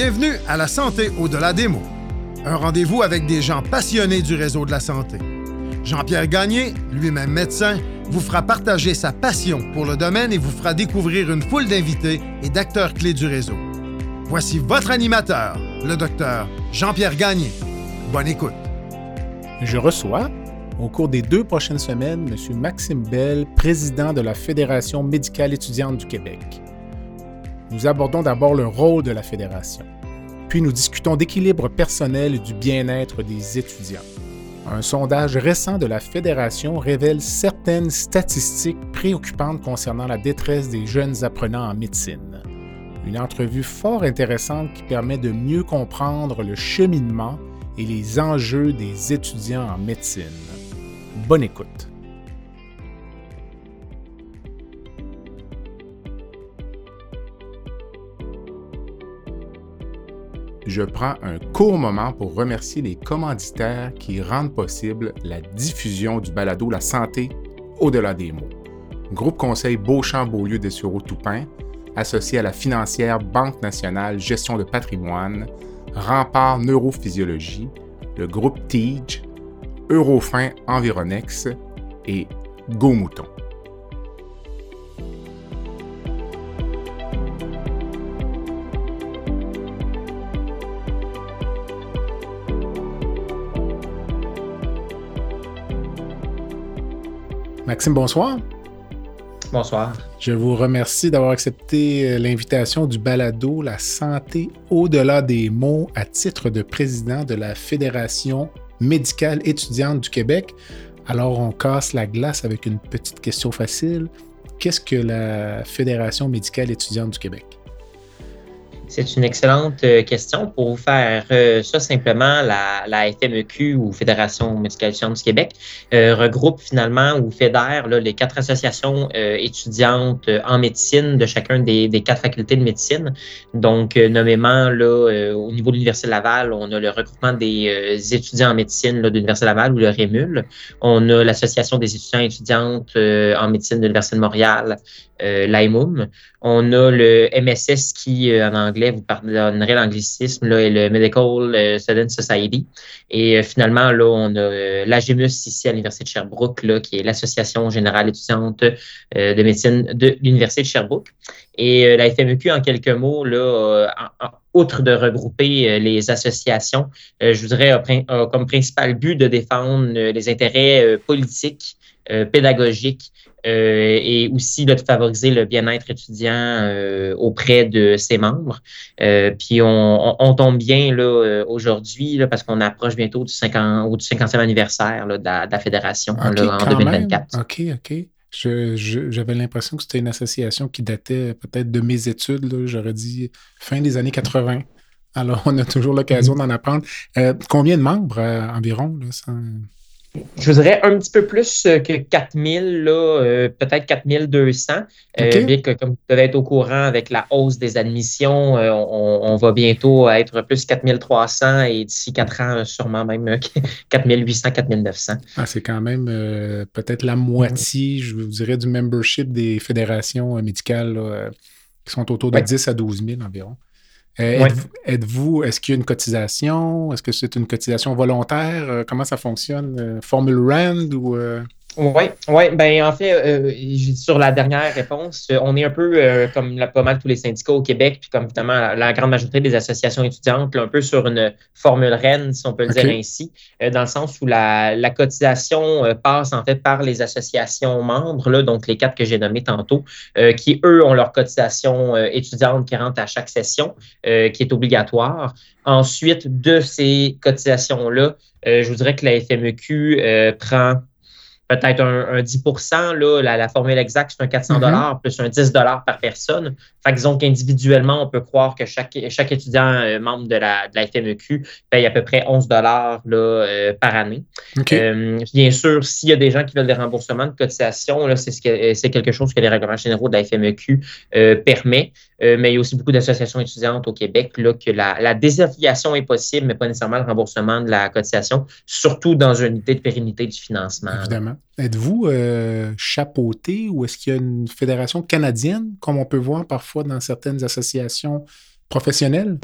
Bienvenue à La Santé au-delà des mots. Un rendez-vous avec des gens passionnés du réseau de la santé. Jean-Pierre Gagné, lui-même médecin, vous fera partager sa passion pour le domaine et vous fera découvrir une foule d'invités et d'acteurs clés du réseau. Voici votre animateur, le docteur Jean-Pierre Gagné. Bonne écoute. Je reçois, au cours des deux prochaines semaines, M. Maxime Bell, président de la Fédération médicale étudiante du Québec. Nous abordons d'abord le rôle de la Fédération, puis nous discutons d'équilibre personnel et du bien-être des étudiants. Un sondage récent de la Fédération révèle certaines statistiques préoccupantes concernant la détresse des jeunes apprenants en médecine. Une entrevue fort intéressante qui permet de mieux comprendre le cheminement et les enjeux des étudiants en médecine. Bonne écoute. Je prends un court moment pour remercier les commanditaires qui rendent possible la diffusion du balado La santé au-delà des mots. Groupe Conseil Beauchamp-Beaulieu des Toupin, associé à la financière Banque nationale Gestion de patrimoine, Rempart Neurophysiologie, le groupe TIGE, Eurofin Environex et Go Mouton. Maxime, bonsoir. Bonsoir. Je vous remercie d'avoir accepté euh, l'invitation du balado La santé au-delà des mots à titre de président de la Fédération médicale étudiante du Québec. Alors, on casse la glace avec une petite question facile. Qu'est-ce que la Fédération médicale étudiante du Québec? C'est une excellente euh, question. Pour vous faire euh, ça simplement, la, FMEQ ou Fédération médicale du Québec euh, regroupe finalement ou fédère les quatre associations étudiantes en médecine de chacun des, quatre facultés de médecine. Donc, nommément au niveau de l'Université Laval, on a le regroupement des étudiants en médecine de l'Université Laval ou le REMUL. On a l'Association des étudiants étudiantes en médecine de l'Université de Montréal, l'AIMUM. On a le MSS qui, en anglais, vous pardonnerez l'anglicisme, là, et le Medical euh, Student Society. Et euh, finalement, là, on a euh, l'AGMUS ici à l'Université de Sherbrooke, là, qui est l'Association générale étudiante de médecine de l'Université de Sherbrooke. Et la FMEQ, en quelques mots, là, outre de regrouper les associations, je voudrais comme principal but de défendre les intérêts politiques, pédagogiques euh, et aussi de favoriser le bien-être étudiant euh, auprès de ses membres. Euh, puis on, tombe bien là aujourd'hui parce qu'on approche bientôt du 50 ou du 50e anniversaire de, la, fédération en 2024. OK, OK. J'avais l'impression que c'était une association qui datait peut-être de mes études. J'aurais dit fin des années 80. Alors, on a toujours l'occasion d'en apprendre. combien de membres environ? Là, je voudrais un petit peu plus euh, que 4000, là, euh, peut-être 4200. Euh, bien que, comme vous devez être au courant, avec la hausse des admissions, on, va bientôt être plus 4300 et d'ici 4 ans, sûrement même 4800, 4900. Ah, c'est quand même peut-être la moitié, je vous dirais, du membership des fédérations médicales qui sont autour de 10 à 12 000 environ. Euh, êtes-vous, est-ce qu'il y a une cotisation? Est-ce que c'est une cotisation volontaire? Euh, comment ça fonctionne? Euh, formule RAND ou. Oui, ouais, ben en fait, euh, sur la dernière réponse, on est un peu euh, comme la, pas mal tous les syndicats au Québec, puis comme évidemment la, grande majorité des associations étudiantes, un peu sur une formule reine, si on peut le dire ainsi, euh, dans le sens où la, la cotisation passe en fait par les associations membres, là, donc les quatre que j'ai nommés tantôt, qui eux ont leur cotisation étudiante qui rentre à chaque session, qui est obligatoire. Ensuite, de ces cotisations-là, je vous dirais que la FMEQ prend peut-être un, 10 là, la, formule exacte, c'est un 400 mm-hmm. dollars plus un 10 dollars par personne. Fait que disons qu'individuellement, on peut croire que chaque, chaque étudiant euh, membre de la, de la FMEQ paye à peu près 11 dollars euh, par année. Euh, bien sûr, s'il y a des gens qui veulent des remboursements de cotisation, c'est ce c'est quelque chose que les règlements généraux de la FMEQ permet. Mais il y a aussi beaucoup d'associations étudiantes au Québec là, que la, la désaffiliation est possible, mais pas nécessairement le remboursement de la cotisation, surtout dans une unité de pérennité du financement. Évidemment. Êtes-vous euh, chapeauté ou est-ce qu'il y a une fédération canadienne, comme on peut voir parfois dans certaines associations professionnelles?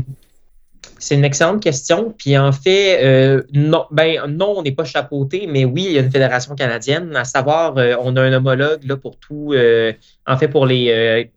C'est une excellente question. Puis en fait, euh, non, ben, non, on n'est pas chapeauté, mais oui, il y a une fédération canadienne. À savoir, euh, on a un homologue là, pour tout, euh, en fait, pour les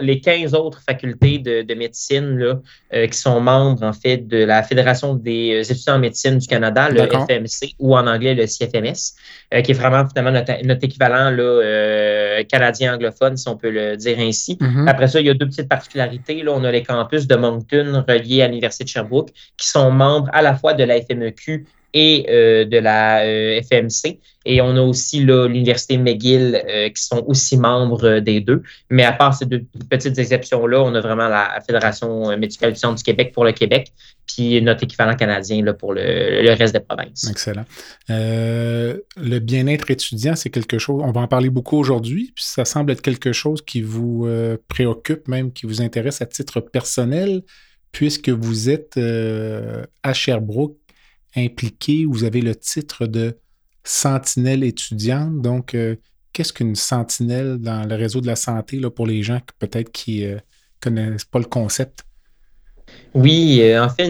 les 15 autres facultés de, médecine là, euh, qui sont membres en fait de la Fédération des euh, étudiants en médecine du Canada, le FMC, ou en anglais le CFMS, euh, qui est vraiment finalement notre, équivalent là, canadien anglophone, si on peut le dire ainsi. Mm-hmm. Après ça, il y a deux petites particularités. Là, on a les campus de Moncton reliés à l'Université de Sherbrooke, qui sont membres à la fois de la FMEQ et euh, de la euh, FMC. Et on a aussi l'Université McGill euh, qui sont aussi membres des deux. Mais à part ces deux petites exceptions-là, on a vraiment la Fédération médicale du Québec pour le Québec, puis notre équivalent canadien là, pour le, reste des provinces. Excellent. le bien-être étudiant, c'est quelque chose, on va en parler beaucoup aujourd'hui, puis ça semble être quelque chose qui vous préoccupe, même qui vous intéresse à titre personnel, puisque vous êtes à Sherbrooke impliqué, vous avez le titre de sentinelle étudiante. Donc, euh, qu'est-ce qu'une sentinelle dans le réseau de la santé là, pour les gens peut-être qui ne euh, connaissent pas le concept? Oui, euh, en fait,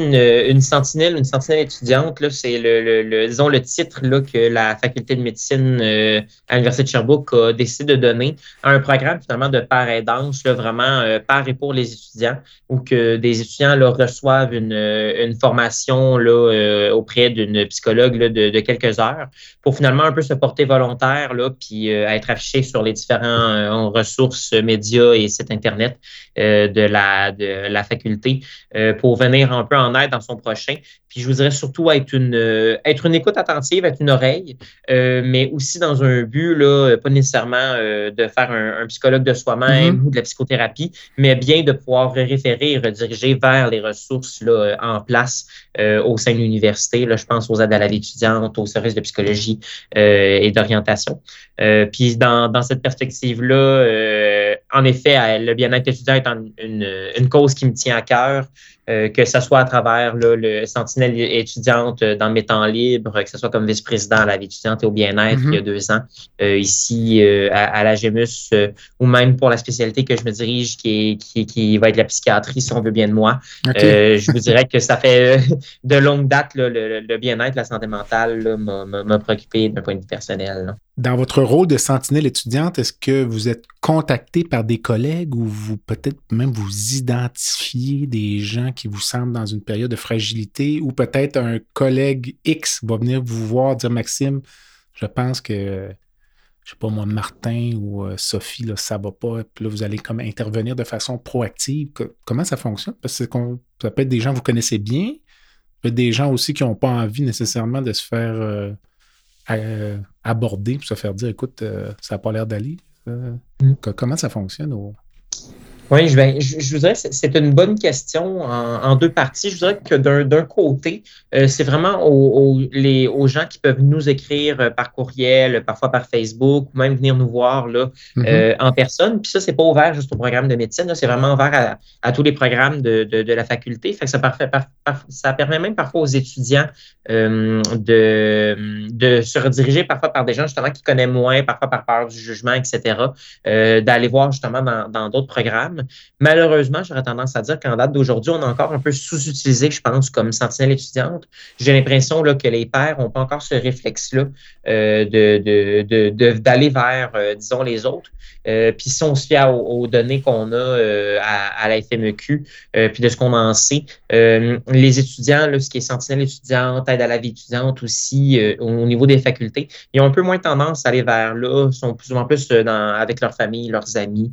une, sentinelle, une sentinelle étudiante, c'est le, disons le titre là, que la faculté de médecine euh, à l'Université de Sherbrooke a décidé de donner à un programme finalement de part aidance, là, vraiment euh, par et pour les étudiants, où que des étudiants là, reçoivent une, une formation là, auprès d'une psychologue de, quelques heures pour finalement un peu se porter volontaire, là, puis être affiché sur les différentes ressources médias et sites Internet de, la, de la faculté. Euh, pour venir un peu en aide dans son prochain. Puis je vous dirais surtout être une, euh, être une écoute attentive, être une oreille, euh, mais aussi dans un but, là, pas nécessairement de faire un, psychologue de soi-même mm-hmm. ou de la psychothérapie, mais bien de pouvoir référer et rediriger vers les ressources là, en place au sein de l'université. Là, je pense aux aides à la vie étudiante, aux services de psychologie et d'orientation. puis dans, dans cette perspective-là, en effet, le bien-être étudiant est une, une, cause qui me tient à cœur. Euh, que ce soit à travers le Sentinelle étudiante euh, dans mes temps libres, que ce soit comme vice-président à la vie étudiante et au bien-être il y a mm-hmm. deux ans, euh, ici à, la GEMUS, ou même pour la spécialité que je me dirige, qui, est, qui, va être la psychiatrie, si on veut bien de moi. je vous dirais que ça fait de longue date, le, bien-être, la santé mentale m'a préoccupé d'un point de vue personnel. Dans votre rôle de sentinelle étudiante, est-ce que vous êtes contacté par des collègues ou vous peut-être même vous identifiez des gens qui vous semblent dans une période de fragilité ou peut-être un collègue X va venir vous voir dire Maxime, je pense que je sais pas moi, Martin ou euh, Sophie, là, ça va pas. Puis là, vous allez comme intervenir de façon proactive. comment ça fonctionne? Parce que ça peut être des gens que vous connaissez bien, peut être des gens aussi qui n'ont pas envie nécessairement de se faire euh, euh, aborder pour se faire dire écoute, euh, ça n'a pas l'air d'aller. Mm. Comment ça fonctionne oui, je, vais, je, vous dirais que c'est une bonne question en, deux parties. Je voudrais que d'un côté, euh, c'est vraiment aux, les, aux gens qui peuvent nous écrire euh, par courriel, parfois par Facebook, ou même venir nous voir là, mm-hmm. euh, en personne. Puis ça, c'est pas ouvert juste au programme de médecine, c'est vraiment ouvert à, à, tous les programmes de, de, de la faculté. Fait que ça, parfait, ça permet même parfois aux étudiants de, de se rediriger parfois par des gens justement qui connaissent moins, parfois par peur du jugement, etc., d'aller voir justement dans d'autres programmes. Malheureusement, j'aurais tendance à dire qu'en date d'aujourd'hui, on est encore un peu sous-utilisé, je pense, comme sentinelle étudiante. J'ai l'impression que les pères n'ont pas encore ce réflexe-là euh, d'aller vers, euh, disons, les autres. Euh, puis si on se fie aux, données qu'on a à, la FMEQ, puis de ce qu'on en sait, les étudiants, là, ce qui est sentinelle étudiante, aide à la vie étudiante aussi, au niveau des facultés, ils ont un peu moins tendance à aller vers là, sont plus ou moins plus dans, avec leur famille, leurs amis,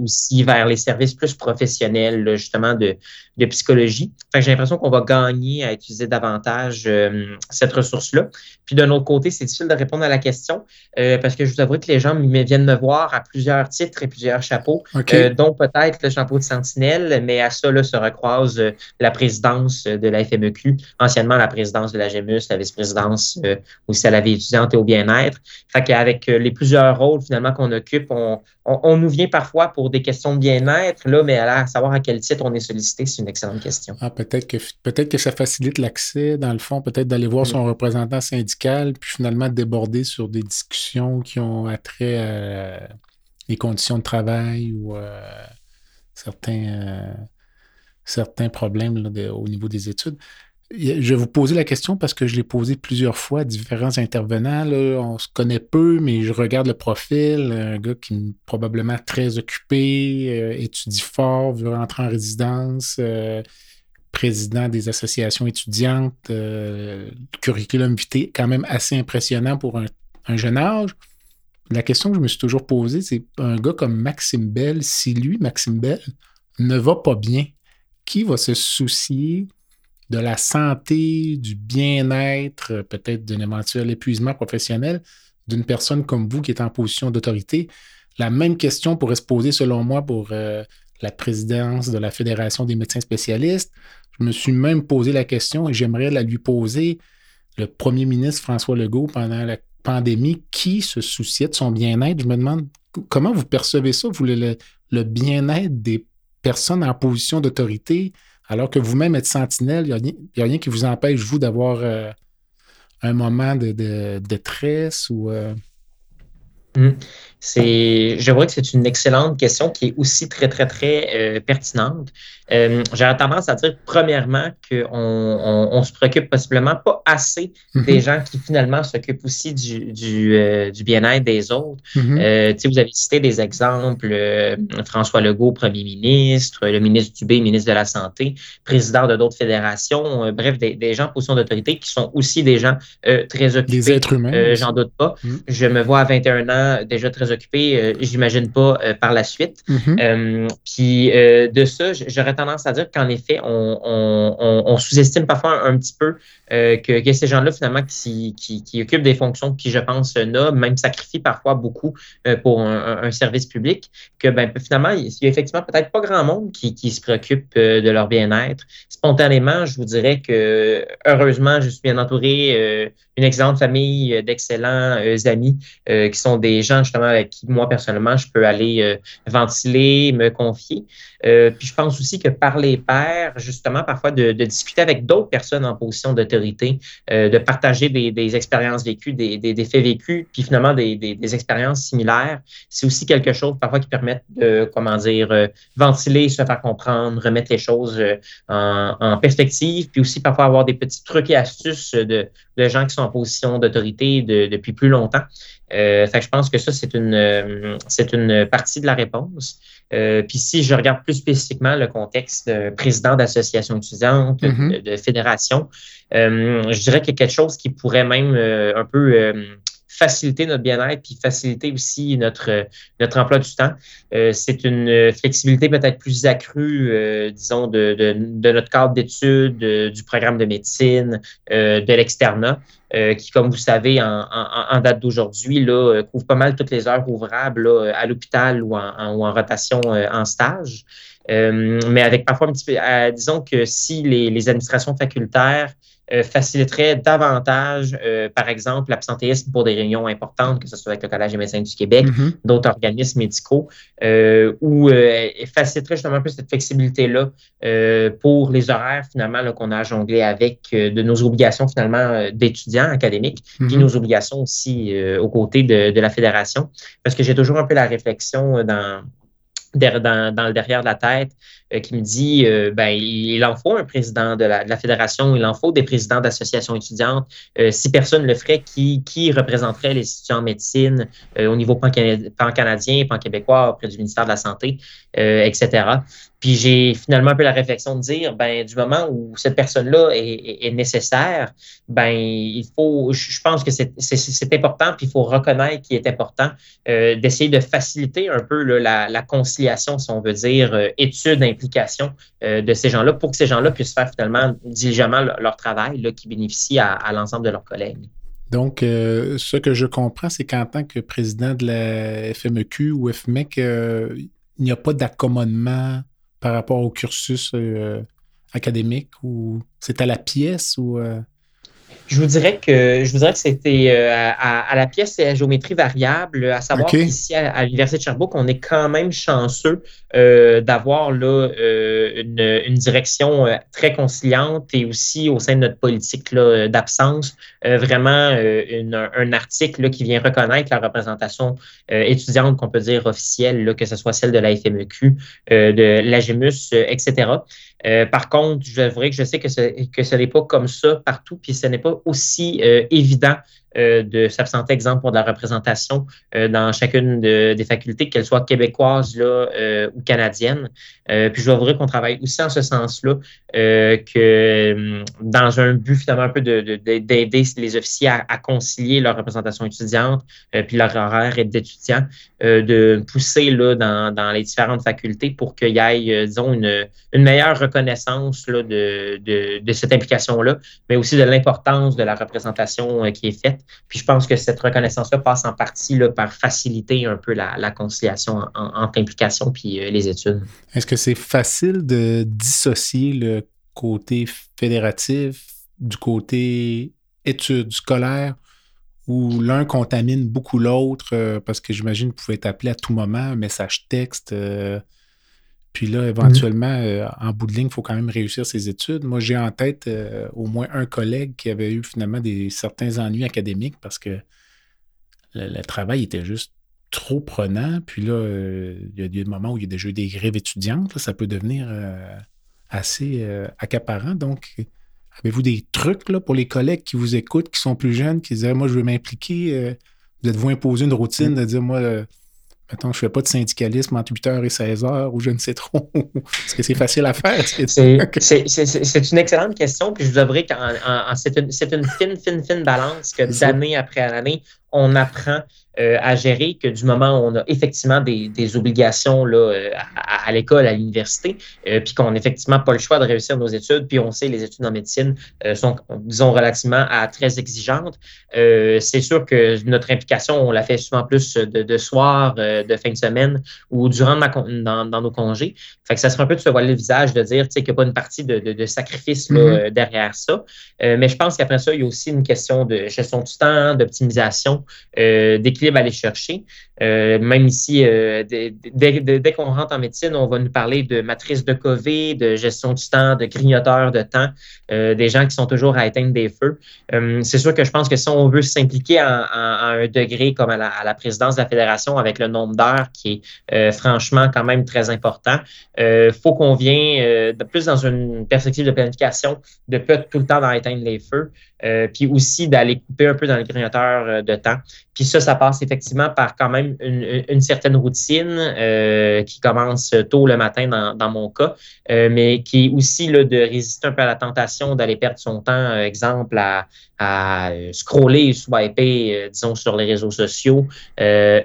aussi vers les services plus professionnels, justement, de, de psychologie. j'ai l'impression qu'on va gagner à utiliser davantage euh, cette ressource-là. Puis d'un autre côté, c'est difficile de répondre à la question euh, parce que je vous avoue que les gens viennent me voir à plusieurs titres et plusieurs chapeaux, euh, dont peut-être le chapeau de sentinelle, mais à ça là, se recroise la présidence de la FMEQ, anciennement la présidence de la GEMUS, la vice-présidence aussi à la vie étudiante et au bien-être. Fait qu'avec les plusieurs rôles finalement qu'on occupe, on, on, nous vient parfois pour des questions de bien-être, là, mais à savoir à quel titre on est sollicité, c'est une excellente question. Ah, peut-être que peut-être que ça facilite l'accès, dans le fond, peut-être d'aller voir son représentant syndical, puis finalement déborder sur des discussions qui ont attrait à les conditions de travail ou euh, certains. Euh, certains problèmes au niveau des études. Je vais vous poser la question parce que je l'ai posée plusieurs fois à différents intervenants. On se connaît peu, mais je regarde le profil. Un gars qui est probablement très occupé, euh, étudie fort, veut rentrer en résidence, euh, président des associations étudiantes, euh, curriculum vitae quand même assez impressionnant pour un, un, jeune âge. La question que je me suis toujours posée, c'est un gars comme Maxime Bell, si lui, Maxime Bell, ne va pas bien, qui va se soucier de la santé, du bien-être, peut-être d'un éventuel épuisement professionnel d'une personne comme vous qui est en position d'autorité. La même question pourrait se poser, selon moi, pour euh, la présidence de la Fédération des médecins spécialistes. Je me suis même posé la question et j'aimerais la lui poser. Le premier ministre François Legault, pendant la pandémie, qui se souciait de son bien-être? Je me demande comment vous percevez ça, vous, le bien-être des personnes en position d'autorité alors que vous-même êtes sentinelle, il n'y a, rien qui vous empêche, vous, d'avoir euh, un moment de, détresse ou. Euh, mmh. C'est, je vois que c'est une excellente question qui est aussi très, très, très euh, pertinente. Euh, J'aurais tendance à dire, premièrement, qu'on on, se préoccupe possiblement pas assez mm-hmm. des gens qui finalement s'occupent aussi du, du, euh, du bien-être des autres. Mm-hmm. Euh, vous avez cité des exemples, François Legault, premier ministre, le ministre Dubé, ministre de la Santé, président de d'autres fédérations, bref, des, des, gens en position d'autorité qui sont aussi des gens très occupés. Des êtres humains. J'en doute pas. Mm. Je me vois à 21 ans déjà très occupé, euh, j'imagine pas euh, par la suite. Mm-hmm. Euh, puis de ça, j'aurais tendance à dire qu'en effet, on, sous-estime parfois un, petit peu que, ces gens-là, finalement, qui, qui, occupent des fonctions qui, je pense, nobles, même sacrifient parfois beaucoup pour un, service public, que ben, finalement, il y a effectivement peut-être pas grand monde qui, se préoccupe de leur bien-être. Spontanément, je vous dirais que heureusement, je suis bien entouré, une excellente famille d'excellents amis qui sont des gens justement avec qui moi personnellement je peux aller euh, ventiler, me confier. Euh, puis je pense aussi que par les pairs, justement, parfois de, discuter avec d'autres personnes en position d'autorité, euh, de partager des, expériences vécues, des, faits vécus, puis finalement des, expériences similaires, c'est aussi quelque chose parfois qui permet de, comment dire, ventiler, se faire comprendre, remettre les choses en, perspective, puis aussi parfois avoir des petits trucs et astuces de, gens qui sont en position d'autorité depuis plus longtemps. Euh, fait je pense que ça, c'est une, euh, c'est une partie de la réponse. Euh, puis si je regarde plus spécifiquement le contexte de président d'association étudiante, mm-hmm. de, fédération, je dirais qu'il y a quelque chose qui pourrait même un peu faciliter notre bien-être puis faciliter aussi notre, notre emploi du temps. c'est une flexibilité peut-être plus accrue, disons, de, de, notre cadre d'études, du programme de médecine, de l'externat. Euh, qui, comme vous savez, en, date d'aujourd'hui, euh, couvre pas mal toutes les heures ouvrables à l'hôpital ou en, rotation euh, en stage. mais avec parfois un petit peu, disons que si les administrations facultaires euh, faciliterait davantage, euh, par exemple, l'absentéisme pour des réunions importantes, que ce soit avec le Collège des médecins du Québec, mm-hmm. d'autres organismes médicaux, euh, ou faciliterait justement un peu cette flexibilité-là pour les horaires finalement qu'on a à jongler avec de nos obligations finalement d'étudiants académiques, puis mm-hmm. nos obligations aussi aux côtés de, de, la fédération. Parce que j'ai toujours un peu la réflexion dans dans, dans, le derrière de la tête qui me dit euh, ben, il, en faut un président de la, la, fédération, il en faut des présidents d'associations étudiantes. Euh, si personne le ferait, qui, représenterait les étudiants en médecine au niveau pan-canadien, pan-québécois auprès du ministère de la Santé, etc. Puis j'ai finalement un peu la réflexion de dire, ben du moment où cette personne-là est, nécessaire, ben il faut, je pense que c'est important, puis il faut reconnaître qu'il est important euh, d'essayer de faciliter un peu la, conciliation, si on veut dire, euh, euh, de ces gens-là, pour que ces gens-là puissent faire finalement diligemment leur, travail, là, qui bénéficie à, l'ensemble de leurs collègues. Donc, ce que je comprends, c'est qu'en tant que président de la FMEQ ou FMEC, il n'y a pas d'accommodement par rapport au cursus euh, académique ou c'est à la pièce ou euh? Je vous dirais que je vous dirais que c'était euh, à, la pièce et à géométrie variable, à savoir qu'ici à, l'Université de Sherbrooke, on est quand même chanceux d'avoir là une, direction très conciliante et aussi au sein de notre politique d'absence, vraiment un article qui vient reconnaître la représentation étudiante qu'on peut dire officielle, là, que ce soit celle de la FMEQ, de l'AGEMUS, etc. par contre, je vrai que je sais que ce, que ce n'est pas comme ça partout, puis ce n'est pas aussi évident euh, de s'absenter, exemple, pour de la représentation euh, dans chacune des facultés, qu'elles soient québécoises là, euh, ou canadiennes. puis je dois avouer qu'on travaille aussi en ce sens-là, que dans un but finalement un peu d'aider de, les officiers à, concilier leur représentation étudiante, puis leur horaire d'étudiants, de pousser là, dans, dans, les différentes facultés pour qu'il y ait, disons, une, une meilleure reconnaissance là, de, de, de cette implication-là, mais aussi de l'importance de la représentation qui est faite. Puis je pense que cette reconnaissance-là passe en partie là, par faciliter un peu la, conciliation entre l'implication puis euh, les études. Est-ce que c'est facile de dissocier le côté fédératif du côté études scolaires où l'un contamine beaucoup l'autre? Euh, parce que j'imagine que vous pouvez être appelé à tout moment, un message texte. Euh, puis là, éventuellement, euh, en bout de ligne, il faut quand même réussir ses études. Moi, j'ai en tête euh, au moins un collègue qui avait eu finalement des, certains ennuis académiques parce que le, travail était juste trop prenant. Puis là, euh, il y a des moments où il y a déjà eu des grèves étudiantes. ça peut devenir assez accaparant. Donc, avez-vous des trucs là, pour les collègues qui vous écoutent, qui sont plus jeunes, qui disent Moi, je veux m'impliquer Vous êtes-vous imposer une routine mmh. de dire Moi, Mettons, je ne fais pas de syndicalisme entre 8h et 16h ou je ne sais trop. Est-ce que c'est facile à faire? C'est une excellente question. Puis je vous avouerai que c'est une, une, fine, fine, fine balance que d'année après année, on apprend euh, à gérer que du moment où on a effectivement des, des obligations là, euh, à, à l'école, à l'université, euh, puis qu'on n'a effectivement pas le choix de réussir nos études, puis on sait les études en médecine sont, disons, relativement à, très exigeantes, c'est sûr que notre implication, on la fait souvent plus de, de soir, de fin de semaine ou durant dans, dans, nos congés. Fait que ça serait un peu de se voiler le visage, de dire qu'il n'y a pas une partie de, de, sacrifice là, mm-hmm. derrière ça. mais je pense qu'après ça, il y a aussi une question de gestion du temps, d'optimisation, d'équilibre à aller chercher. Euh, même ici, euh, dès, qu'on rentre en médecine, on va nous parler de matrice de COVID, de gestion du temps, de grignoteur de temps, euh, des gens qui sont toujours à éteindre des feux. c'est sûr que je pense que si on veut s'impliquer à, un degré comme à la, présidence de la fédération avec le nombre d'heures qui est franchement quand même très important, il faut qu'on vienne plus dans une perspective de planification, de pas tout le temps dans éteindre les feux, puis aussi d'aller couper un peu dans le grignoteur de temps. Puis ça, ça passe effectivement par quand même une, certaine routine euh, qui commence tôt le matin dans, mon cas, euh, mais qui est aussi là, de résister un peu à la tentation d'aller perdre son temps, euh, exemple, à, à scroller, swiper, disons, sur les réseaux sociaux,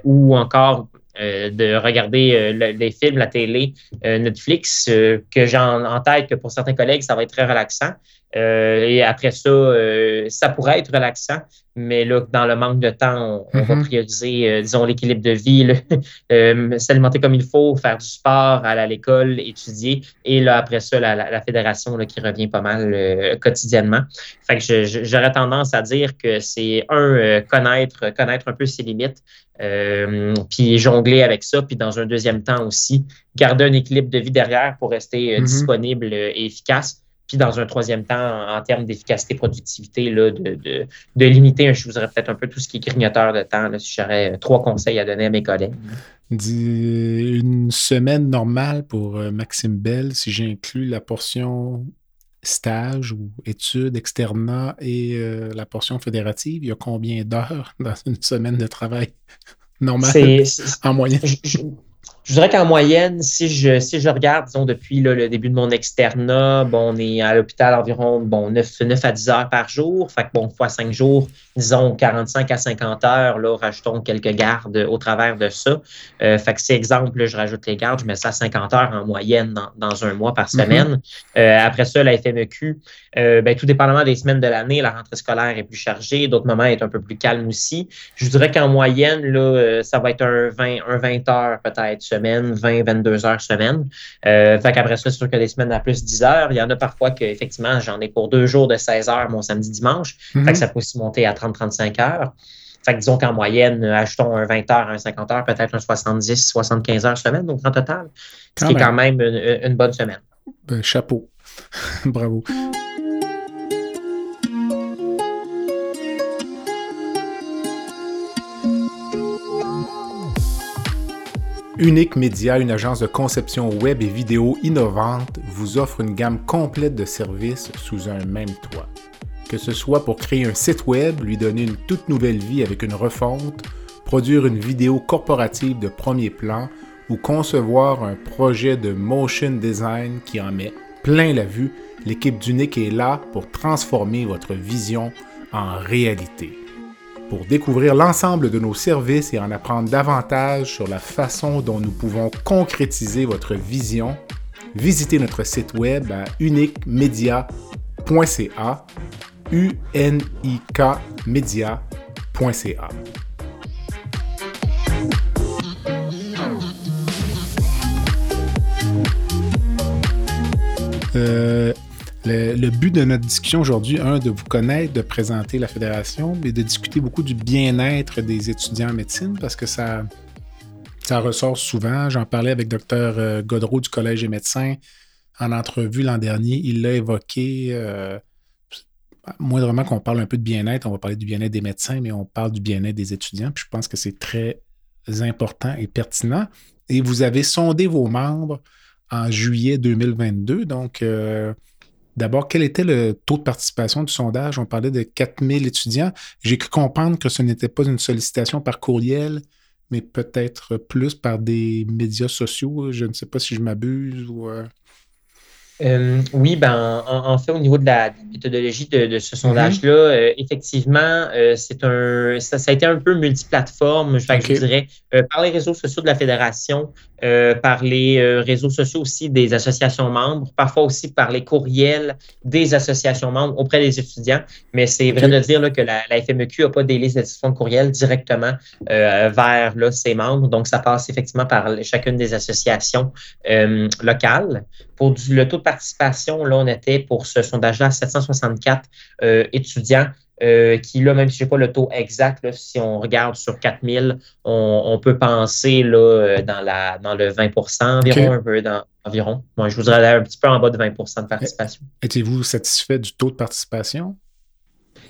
ou encore de regarder les films, la télé, Netflix, que j'ai en, tête que pour certains collègues, ça va être très relaxant. Et après ça, ça pourrait être relaxant, mais là, dans le manque de temps, on, va mm-hmm. prioriser, euh, disons, l'équilibre de vie, euh, s'alimenter comme il faut, faire du sport, aller à l'école, étudier. Et là, après ça, la, fédération là, qui revient pas mal euh, quotidiennement. Fait que j'aurais tendance à dire que c'est un, connaître, connaître un peu ses limites, puis jongler avec ça. Puis dans un deuxième temps aussi, garder un équilibre de vie derrière pour rester mm-hmm. disponible et efficace. Puis dans un troisième temps, en, termes d'efficacité, productivité, là, de, de, de, limiter, je vous aurais peut-être un peu tout ce qui est grignoteur de temps, là, si j'aurais trois conseils à donner à mes collègues. Une semaine normale pour euh, Maxime Bell, si j'inclus la portion stage ou études, externat et euh, la portion fédérative, il y a combien d'heures dans une semaine de travail normale en moyenne? Je dirais qu'en moyenne, si je, si je regarde, disons, depuis le début de mon externat, bon, on est à l'hôpital environ bon, 9, 9 à 10 heures par jour. Fait que bon, fois 5 jours, disons 45 à 50 heures, là, rajoutons quelques gardes au travers de ça. Euh, fait que si exemple, je rajoute les gardes, je mets ça à 50 heures en moyenne dans, un mois par mm-hmm. semaine. euh, après ça, la FMEQ, euh, ben, tout dépendamment des semaines de l'année, la rentrée scolaire est plus chargée, d'autres moments est un peu plus calme aussi. Je dirais qu'en moyenne, là, euh, ça va être un 20, un 20 heures peut-être semaine, 20, 22 heures semaine. Euh, fait qu'après ça, c'est sûr que des semaines à plus 10 heures. Il y en a parfois que effectivement, j'en ai pour deux jours de 16 heures mon samedi dimanche. Fait que mhm. ça peut aussi monter à 30-35 heures. Fait que disons qu'en moyenne, achetons un 20 heures, un 50 heures, peut-être un 70, 75 heures semaine, donc en total. ce qui est quand même une, bonne semaine. Ben, chapeau. Bravo. Unique Média, une agence de conception web et vidéo innovante, vous offre une gamme complète de services sous un même toit. Que ce soit pour créer un site web, lui donner une toute nouvelle vie avec une refonte, produire une vidéo corporative de premier plan ou concevoir un projet de motion design qui en met plein la vue, l'équipe d'Unique est là pour transformer votre vision en réalité. Pour découvrir l'ensemble de nos services et en apprendre davantage sur la façon dont nous pouvons concrétiser votre vision, visitez notre site web à uniquemedia.ca u n i k media.ca. Euh, le, but de notre discussion aujourd'hui, un, de vous connaître, de présenter la fédération, mais de discuter beaucoup du bien-être des étudiants en médecine parce que ça, ça ressort souvent. J'en parlais avec Dr euh, Godreau du Collège des médecins en entrevue l'an dernier. Il l'a évoqué. Euh, moindrement qu'on parle un peu de bien-être, on va parler du bien-être des médecins, mais on parle du bien-être des étudiants. Puis je pense que c'est très important et pertinent. Et vous avez sondé vos membres en juillet 2022. Donc, euh, D'abord, quel était le taux de participation du sondage? On parlait de 4000 étudiants. J'ai cru comprendre que ce n'était pas une sollicitation par courriel, mais peut-être plus par des médias sociaux. Je ne sais pas si je m'abuse ou. Euh, euh, oui, ben, en, fait, au niveau de la méthodologie de, ce mhm. sondage-là, euh, effectivement, euh, c'est un, ça, a été un peu multiplateforme, je dirais, par les réseaux sociaux de la fédération, par les réseaux sociaux aussi des associations membres, parfois aussi par les courriels des associations membres auprès des étudiants. Mais c'est vrai de dire là, que la, la FMEQ n'a pas des listes de courriel directement vers là, ses membres. Donc, ça passe effectivement par chacune des associations locales. Pour le taux de participation, là, on était pour ce sondage-là 764 euh, étudiants. Euh, qui, là, même si je n'ai pas le taux exact, si on regarde sur 4000, on, on peut penser là, euh, dans, la, dans le 20% environ, un peu dans, environ. Moi, je voudrais aller un petit peu en bas de 20% de participation. Êtes-vous satisfait du taux de participation?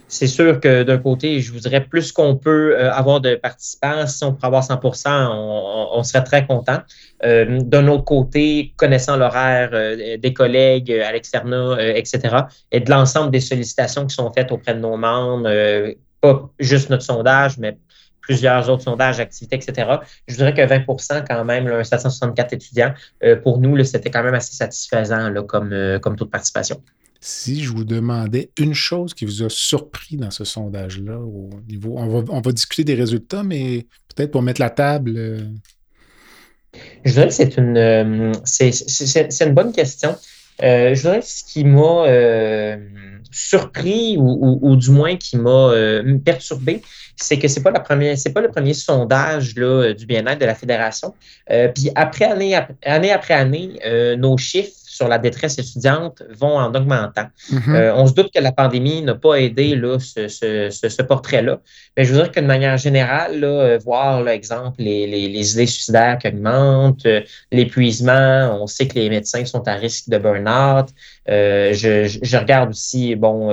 C'est sûr que d'un côté, je vous dirais plus qu'on peut euh, avoir de participants, si on pourrait avoir 100% on, serait très content. Euh, d'un autre côté, connaissant l'horaire euh, des collègues à l'externat, etc., et de l'ensemble des sollicitations qui sont faites auprès de nos membres, pas juste notre sondage, mais plusieurs autres sondages, activités, etc. Je dirais que 20% quand même, là, 764 étudiants, pour nous, c'était quand même assez satisfaisant comme, comme taux de participation si je vous demandais une chose qui vous a surpris dans ce sondage-là au niveau. On va, discuter des résultats, mais peut-être pour mettre la table. Euh, je dirais que c'est une, euh, une bonne question. Euh, je dirais que ce qui m'a surpris ou, du moins qui m'a perturbé, c'est que c'est pas la première, pas le premier sondage là, du bien-être de la fédération. puis après année après année, nos chiffres sur la détresse étudiante vont en augmentant. Mhm. Euh, on se doute que la pandémie n'a pas aidé là, ce, portrait-là. Mais je veux dire que de manière générale, là, euh, voir, l'exemple, les, les, idées suicidaires qui augmentent, euh, l'épuisement, on sait que les médecins sont à risque de burn-out. Je, regarde aussi bon,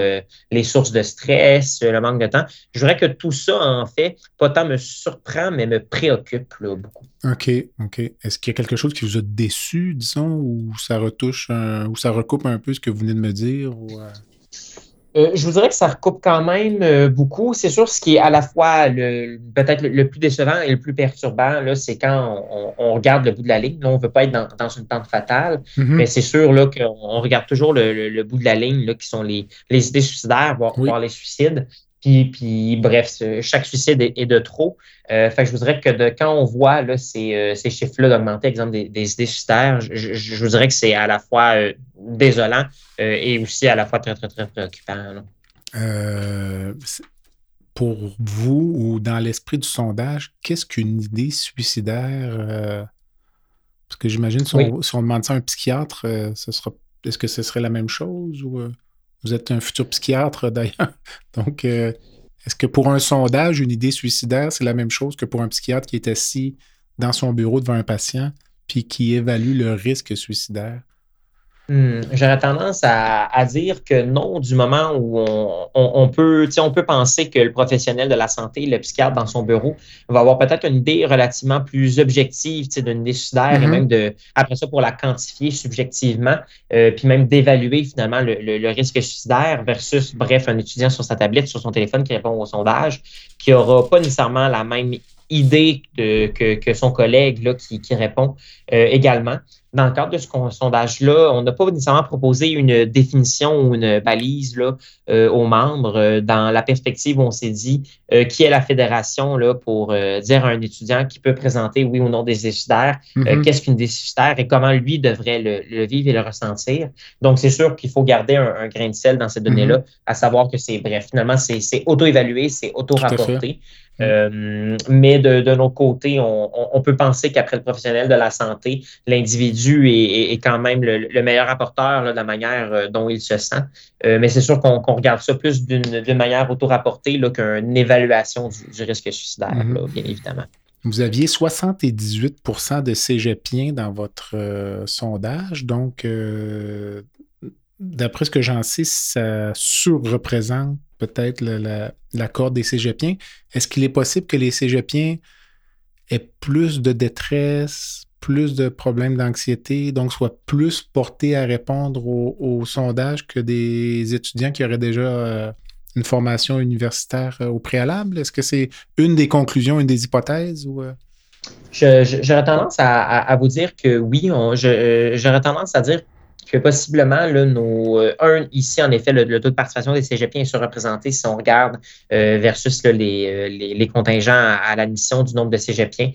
les sources de stress, le manque de temps. Je voudrais que tout ça, en fait, pas tant me surprend, mais me préoccupe beaucoup. OK, OK. Est-ce qu'il y a quelque chose qui vous a déçu, disons, ou ça retouche, ou ça recoupe un peu ce que vous venez de me dire? Euh? Euh, je vous dirais que ça recoupe quand même euh, beaucoup. C'est sûr, ce qui est à la fois peut-être le, plus décevant et le plus perturbant, c'est quand on, regarde le bout de la ligne. on ne veut pas être dans, une tente fatale, mm-hmm. mais c'est sûr là, qu'on regarde toujours le, bout de la ligne, là, qui sont les, idées suicidaires, voire les suicides. Puis, bref, chaque suicide est, de trop. Euh, fait je vous dirais que de, quand on voit là, ces, euh, ces chiffres-là d'augmenter, exemple des, des idées suicidaires, je, vous dirais que c'est à la fois euh, désolant et aussi à la fois très, très, très préoccupant. pour vous ou dans l'esprit du sondage, qu'est-ce qu'une idée suicidaire? parce que j'imagine si, on demande ça à un psychiatre, ce sera est-ce que ce serait la même chose ou vous êtes un futur psychiatre d'ailleurs. Donc, euh, est-ce que pour un sondage, une idée suicidaire, c'est la même chose que pour un psychiatre qui est assis dans son bureau devant un patient puis qui évalue le risque suicidaire? Hmm, j'aurais tendance à, dire que non, du moment où on, peut, on peut penser que le professionnel de la santé, le psychiatre dans son bureau, va avoir peut-être une idée relativement plus objective d'une idée suicidaire et mm-hmm. même de, après ça, pour la quantifier subjectivement, euh, puis même d'évaluer finalement le, risque suicidaire versus, bref, un étudiant sur sa tablette, sur son téléphone qui répond au sondage, qui n'aura pas nécessairement la même idée que, son collègue là, qui, répond euh, également dans le cadre de ce sondage-là, on n'a pas nécessairement proposé une définition ou une balise là, euh, aux membres euh, dans la perspective où on s'est dit euh, qui est la fédération là, pour dire à un étudiant qui peut présenter oui ou non des suicidaires, mm-hmm. qu'est-ce qu'une suicidaire et comment lui devrait le, vivre et le ressentir. Donc, c'est sûr qu'il faut garder un, grain de sel dans ces données-là, mm-hmm. à savoir que c'est, bref, finalement, c'est auto-évalué, c'est auto-rapporté. Euh, mais de, de notre côté, on, peut penser qu'après le professionnel de la santé, l'individu est, quand même le, meilleur apporteur de la manière euh, dont il se sent. Euh, mais c'est sûr qu'on regarde ça plus d'une manière auto-rapportée qu'une évaluation du, risque suicidaire, mm-hmm. bien évidemment. Vous aviez 78% de cégepiens dans votre sondage, donc d'après ce que j'en sais, ça surreprésente peut-être la, corde des cégepiens. Est-ce qu'il est possible que les cégepiens aient plus de détresse, plus de problèmes d'anxiété, donc soient plus portés à répondre au, sondage que des étudiants qui auraient déjà euh, une formation universitaire euh, au préalable? Est-ce que c'est une des conclusions, une des hypothèses? Euh? J'aurais tendance à, vous dire que oui. J'aurais tendance à dire que possiblement, là, nos, euh, un, ici, en effet, le, taux de participation des cégepiens est surreprésenté si on regarde euh, versus euh, les, les, contingents à, l'admission du nombre de cégepiens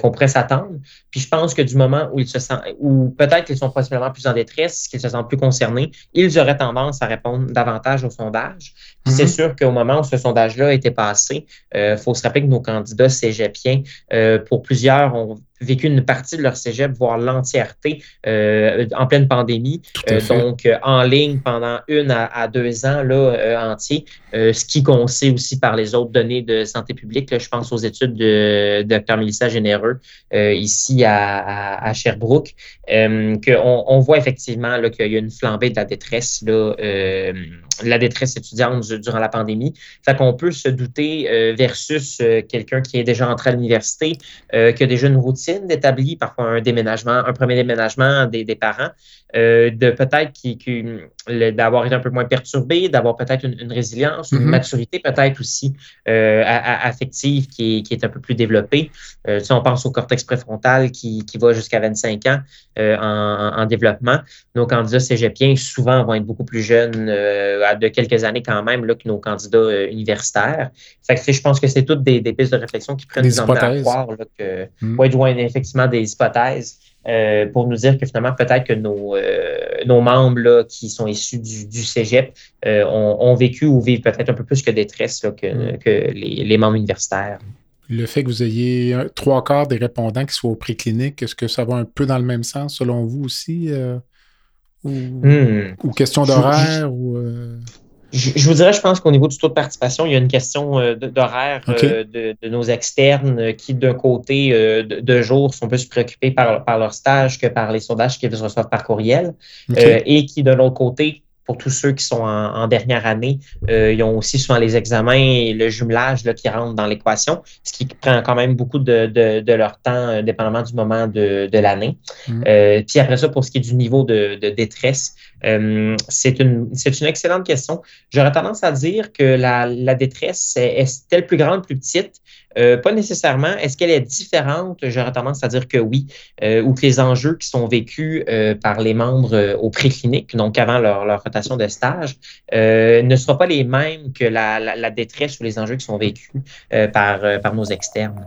qu'on pourrait s'attendre. Puis je pense que du moment où ils se sentent, ou peut-être qu'ils sont possiblement plus en détresse, qu'ils se sentent plus concernés, ils auraient tendance à répondre davantage au sondage. Puis c'est mm-hmm. sûr qu'au moment où ce sondage-là a été passé, il faut se rappeler que nos candidats cégepiens, pour plusieurs, ont vécu une partie de leur cégep, voire l'entièreté euh, en pleine pandémie. Euh, donc, euh, en ligne pendant une à, deux ans là, entiers, ce qui qu'on sait aussi par les autres données de santé publique. je pense aux études de, Dr. Mélissa Généreux ici à, à, Sherbrooke, qu'on on voit effectivement qu'il y a une flambée de la détresse là, la détresse étudiante durant la pandémie. Fait qu'on peut se douter euh, versus euh, quelqu'un qui est déjà entré à l'université, euh, qui a déjà une routine établie, parfois un déménagement, un premier déménagement des, parents, de peut-être qui, d'avoir été un peu moins perturbé, d'avoir peut-être une, résilience, une mm-hmm. maturité peut-être aussi affective qui est, un peu plus développée. si on pense au cortex préfrontal qui, va jusqu'à 25 ans en, en, développement. Nos candidats cégepiens souvent vont être beaucoup plus jeunes de quelques années quand même là, que nos candidats euh, universitaires. Fait que, je pense que c'est toutes des, pistes de réflexion qui prennent des à croire que, hmm. être effectivement des hypothèses euh, pour nous dire que finalement, peut-être que nos, euh, nos membres là, qui sont issus du, du cégep ont, vécu ou vivent peut-être un peu plus que détresse là, que, que les, membres universitaires. Le fait que vous ayez trois quarts des répondants qui soient au préclinique, est-ce que ça va un peu dans le même sens selon vous aussi? Ou, hmm. ou question d'horaire ou euh? Je, vous dirais, je pense qu'au niveau du taux de participation, il y a une question euh, d'horaire euh, de, nos externes qui, d'un côté, de, jour, sont plus préoccupés par, par leur stage que par les sondages qu'ils reçoivent par courriel, et qui, de l'autre côté, pour tous ceux qui sont en, dernière année, euh, ils ont aussi souvent les examens et le jumelage là, qui rentrent dans l'équation, ce qui prend quand même beaucoup de, de, leur temps, euh, dépendamment du moment de, de l'année. Mm. Euh, puis après ça, pour ce qui est du niveau de, détresse, c'est une, une excellente question. J'aurais tendance à dire que la, la détresse est-elle plus grande, plus petite? Euh, pas nécessairement. Est-ce qu'elle est différente? J'aurais tendance à dire que oui, euh, ou que les enjeux qui sont vécus euh, par les membres au préclinique, donc avant leur, rotation de stage, ne seront pas les mêmes que la, détresse ou les enjeux qui sont vécus par, par nos externes.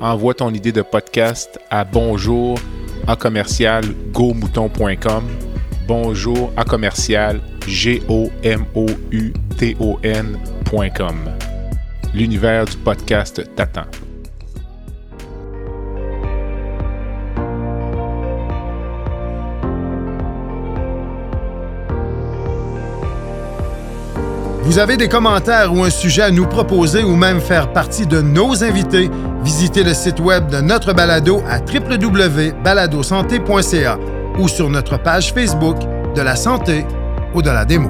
Envoie ton idée de podcast à bonjour à commercial Bonjour à commercial G-O-M-O-U-T-O-N.com. L'univers du podcast t'attend. Vous avez des commentaires ou un sujet à nous proposer ou même faire partie de nos invités, visitez le site web de notre balado à www.baladosanté.ca ou sur notre page Facebook de la santé ou de la démo.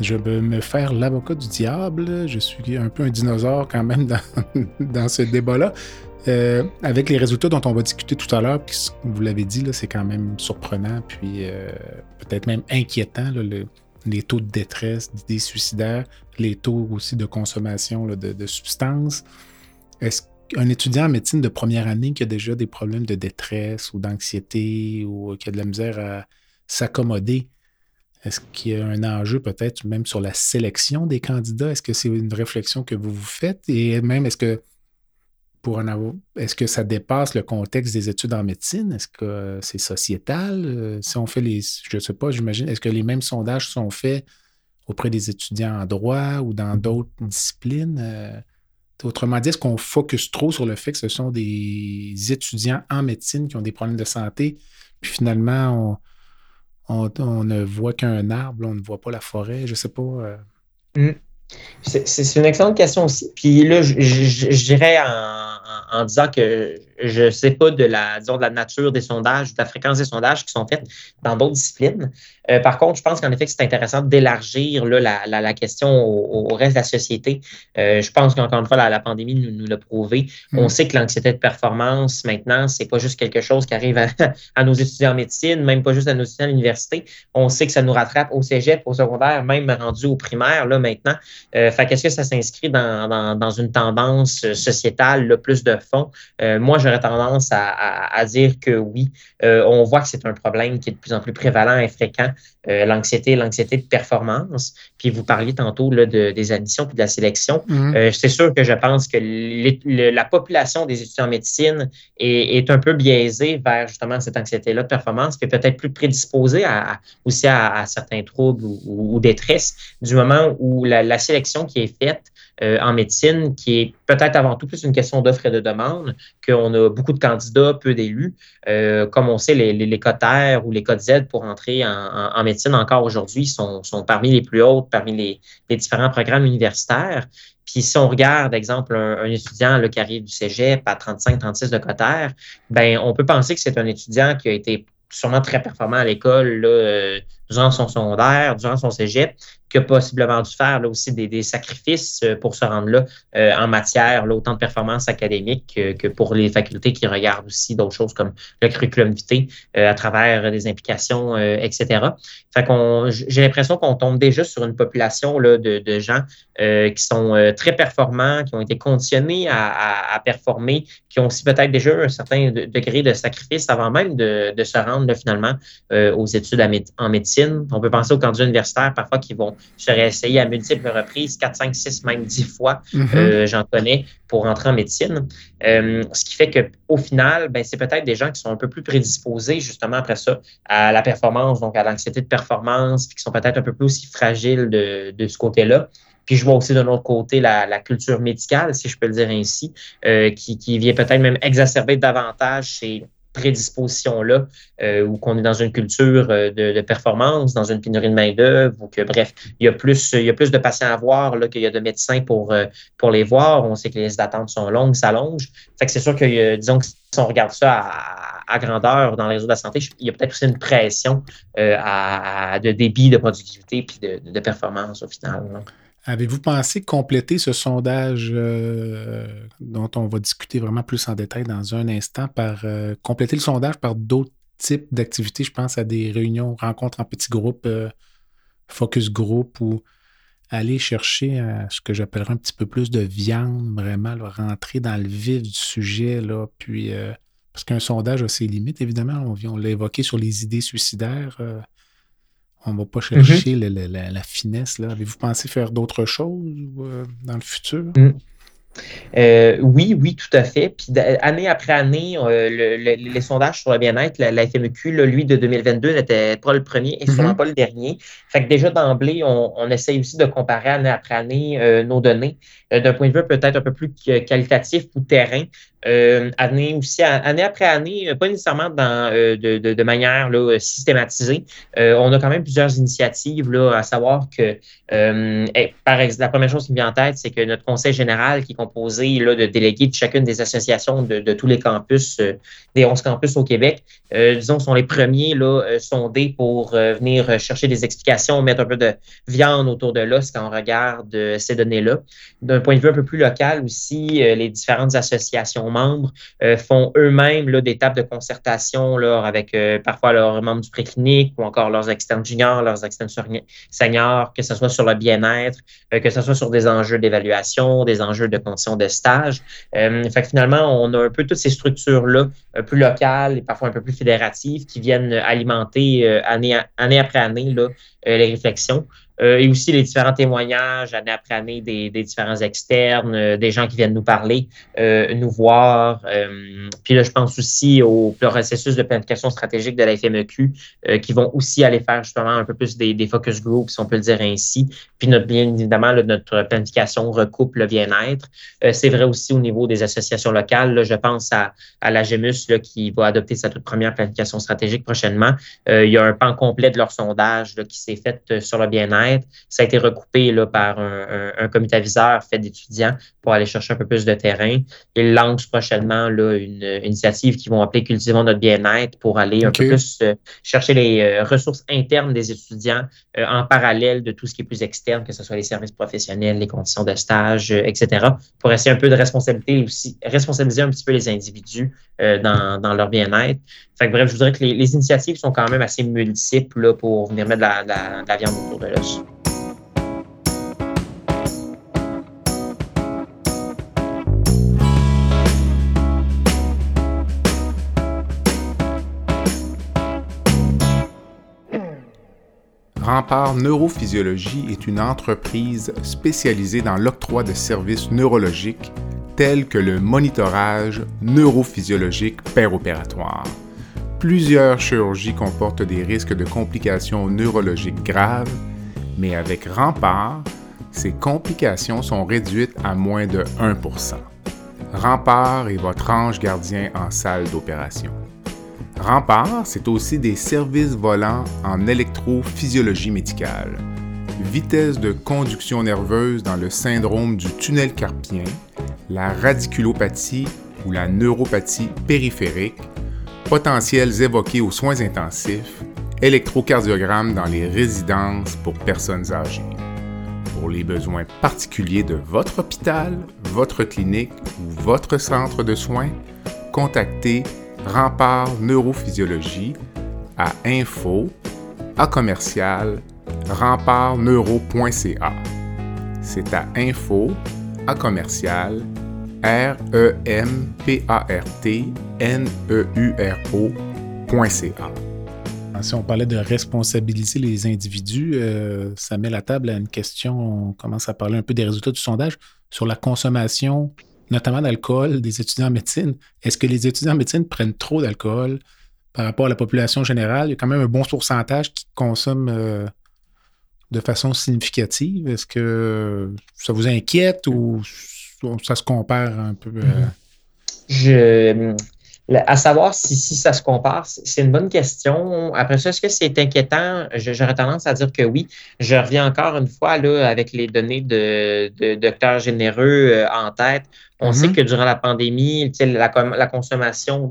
Je veux me faire l'avocat du diable. Je suis un peu un dinosaure quand même dans, dans ce débat-là. Euh, avec les résultats dont on va discuter tout à l'heure, puis vous l'avez dit, c'est quand même surprenant, puis euh, peut-être même inquiétant, les taux de détresse, d'idées suicidaires, les taux aussi de consommation de, substances. Est-ce qu'un étudiant en médecine de première année qui a déjà des problèmes de détresse ou d'anxiété ou qui a de la misère à s'accommoder, est-ce qu'il y a un enjeu peut-être même sur la sélection des candidats? Est-ce que c'est une réflexion que vous vous faites? Et même, est-ce que pour en est-ce que ça dépasse le contexte des études en médecine? Est-ce que c'est sociétal? Euh, si on fait les, je ne sais pas, j'imagine, est-ce que les mêmes sondages sont faits auprès des étudiants en droit ou dans d'autres disciplines? Euh, autrement dit, est-ce qu'on focus trop sur le fait que ce sont des étudiants en médecine qui ont des problèmes de santé, puis finalement, on, ne voit qu'un arbre, on ne voit pas la forêt, je ne sais pas. Euh. Mmh. C'est une excellente question aussi. Puis là, je, dirais en, disant que je ne sais pas de la, disons, de la nature des sondages, de la fréquence des sondages qui sont faits dans d'autres disciplines. Euh, par contre, je pense qu'en effet, c'est intéressant d'élargir la, la, question au, reste de la société. Euh, je pense qu'encore une fois, la, pandémie nous, nous l'a prouvé. Mm. On sait que l'anxiété de performance, maintenant, c'est pas juste quelque chose qui arrive à, nos étudiants en médecine, même pas juste à nos étudiants à l'université. On sait que ça nous rattrape au cégep, au secondaire, même rendu au primaire, là, maintenant. Euh, fait qu'est-ce que ça s'inscrit dans, dans, dans, une tendance sociétale, le plus de fond? Euh, moi, j'aurais tendance à, à, à, dire que oui. on voit que c'est un problème qui est de plus en plus prévalent et fréquent euh, l'anxiété, l'anxiété de performance. Puis vous parliez tantôt là, de, des admissions puis de la sélection. Mhm. Euh, c'est sûr que je pense que la population des étudiants en médecine est, un peu biaisée vers justement cette anxiété-là de performance, qui est peut-être plus prédisposée à, aussi à, certains troubles ou, détresse du moment où la sélection qui est faite euh, en médecine, qui est peut-être avant tout plus une question d'offre et de demande, qu'on a beaucoup de candidats, peu d'élus. Euh, comme on sait, les, les, ou les codes Z pour entrer en, médecine encore aujourd'hui sont, parmi les plus hautes, parmi les, différents programmes universitaires. Puis si on regarde, exemple, un, étudiant là, qui arrive du cégep à 35-36 de cotère, ben on peut penser que c'est un étudiant qui a été sûrement très performant à l'école euh, durant son secondaire, durant son cégep, qui a possiblement dû faire là, aussi des, sacrifices euh, pour se rendre là euh, en matière, autant de performances académiques que, pour les facultés qui regardent aussi d'autres choses comme le curriculum vitae euh, à travers des implications, etc. J'ai l'impression qu'on tombe déjà sur une population là, de, gens qui sont très performants, qui ont été conditionnés à, performer, qui ont aussi peut-être déjà un certain degré de sacrifice avant même de, se rendre finalement aux études en médecine. On peut penser aux candidats universitaires parfois qui vont je essayé à multiples reprises, 4, 5, 6, même 10 fois, mhm. euh, j'en connais, pour rentrer en médecine. Euh, ce qui fait qu'au final, ben, c'est peut-être des gens qui sont un peu plus prédisposés, justement, après ça, à la performance, donc à l'anxiété de performance, puis qui sont peut-être un peu plus aussi fragiles de, ce côté-là. Puis je vois aussi d'un autre côté la, culture médicale, si je peux le dire ainsi, euh, qui, qui vient peut-être même exacerber davantage chez prédisposition-là, euh, ou qu'on est dans une culture euh, de, performance, dans une pénurie de main-d'œuvre, ou que, bref, il y a plus, il y a plus de patients à voir qu'il y a de médecins pour, euh, pour les voir. On sait que les listes d'attente sont longues, s'allongent. Fait que c'est sûr que, disons que si on regarde ça à, grandeur dans les réseau de la santé, il y a peut-être aussi une pression à, de débit, de productivité puis de, de performance au final. Avez-vous pensé compléter ce sondage euh, dont on va discuter vraiment plus en détail dans un instant par euh, compléter le sondage par d'autres types d'activités? Je pense à des réunions, rencontres en petits groupes, euh, focus group ou aller chercher ce que j'appellerais un petit peu plus de viande, vraiment rentrer dans le vif du sujet. Là, puis, parce qu'un sondage a ses limites, évidemment. On, on l'a évoqué sur les idées suicidaires on ne va pas mhm. chercher la, finesse. Avez-vous pensé faire d'autres choses euh, dans le futur? Mm. Euh, oui, oui, tout à fait. Puis année après année, euh, les sondages sur le bien-être, la, FMQ, lui, de 2022 n'était pas le premier et sûrement mm-hmm. pas le dernier. Fait que déjà d'emblée, on, on, essaye aussi de comparer année après année euh, nos données d'un point de vue peut-être un peu plus qualitatif ou terrain. Année aussi, année après année, pas nécessairement dans, de, de, manière systématisée. on a quand même plusieurs initiatives, là, à savoir que, par exemple, la première chose qui me vient en tête, c'est que notre conseil général qui composé là, de délégués de chacune des associations de, tous les campus, euh, des 11 campus au Québec, euh, disons, sont les premiers là, euh, sondés pour venir chercher des explications, mettre un peu de viande autour de l'os quand on regarde ces données-là. D'un point de vue un peu plus local aussi, les différentes associations membres font eux-mêmes des tables de concertation avec parfois leurs membres du préclinique ou encore leurs externes juniors, leurs externes seniors, que ce soit sur le bien-être, que ce soit sur des enjeux d'évaluation, des enjeux de conditions de stage. Euh, fait que finalement, on a un peu toutes ces structures-là, peu locales et parfois un peu plus fédératives, qui viennent alimenter euh, année, après année euh, les réflexions. Euh, et aussi les différents témoignages année après année des, différents externes, euh, des gens qui viennent nous parler, euh, nous voir. puis là, je pense aussi au processus de planification stratégique de la FMEQ qui vont aussi aller faire justement un peu plus des, focus groups, si on peut le dire ainsi. Puis notre, bien évidemment, notre planification recoupe le bien-être. C'est vrai aussi au niveau des associations locales. je pense à, à la GEMUS là, qui va adopter sa toute première planification stratégique prochainement. il y a un pan complet de leur sondage qui s'est fait sur le bien-être ça a été recoupé là, par un, comité aviseur fait d'étudiants pour aller chercher un peu plus de terrain. Ils lancent prochainement là, une, initiative qu'ils vont appeler Cultivons notre bien-être pour aller un peu plus euh, chercher les euh, ressources internes des étudiants euh, en parallèle de tout ce qui est plus externe, que ce soit les services professionnels, les conditions de stage, etc., pour essayer un peu de responsabilité aussi, responsabiliser un petit peu les individus dans, leur bien-être. Bref, je voudrais que les, initiatives sont quand même assez multiples pour venir mettre de la, de la viande autour de l'os. Rempart Neurophysiologie est une entreprise spécialisée dans l'octroi de services neurologiques tels que le monitorage neurophysiologique péropératoire. Plusieurs chirurgies comportent des risques de complications neurologiques graves, mais avec Rempart, ces complications sont réduites à moins de 1% Rempart est votre ange gardien en salle d'opération. Rempart, c'est aussi des services volants en électrophysiologie médicale, vitesse de conduction nerveuse dans le syndrome du tunnel carpien, la radiculopathie ou la neuropathie périphérique, potentiels évoqués aux soins intensifs, électrocardiogramme dans les résidences pour personnes âgées. Pour les besoins particuliers de votre hôpital, votre clinique ou votre centre de soins, contactez Rempart Neurophysiologie à info à commercial rempartneuro.ca. C'est à info à commercial r e m p a r t n u r o.ca. Si on parlait de responsabiliser les individus, euh, ça met la table à une question. On commence à parler un peu des résultats du sondage sur la consommation notamment d'alcool des étudiants en médecine. Est-ce que les étudiants en médecine prennent trop d'alcool? Par rapport à la population générale? Il y a quand même un bon pourcentage qui consomme euh, de façon significative. Est-ce que ça vous inquiète ou ça se compare un peu? Euh? Je, à savoir si, ça se compare, c'est une bonne question. Après ça, est-ce que c'est inquiétant? J'aurais tendance à dire que oui. Je reviens encore une fois là, avec les données de, de docteurs généreux euh, en tête. On sait mm-hmm. que durant la pandémie, la, la consommation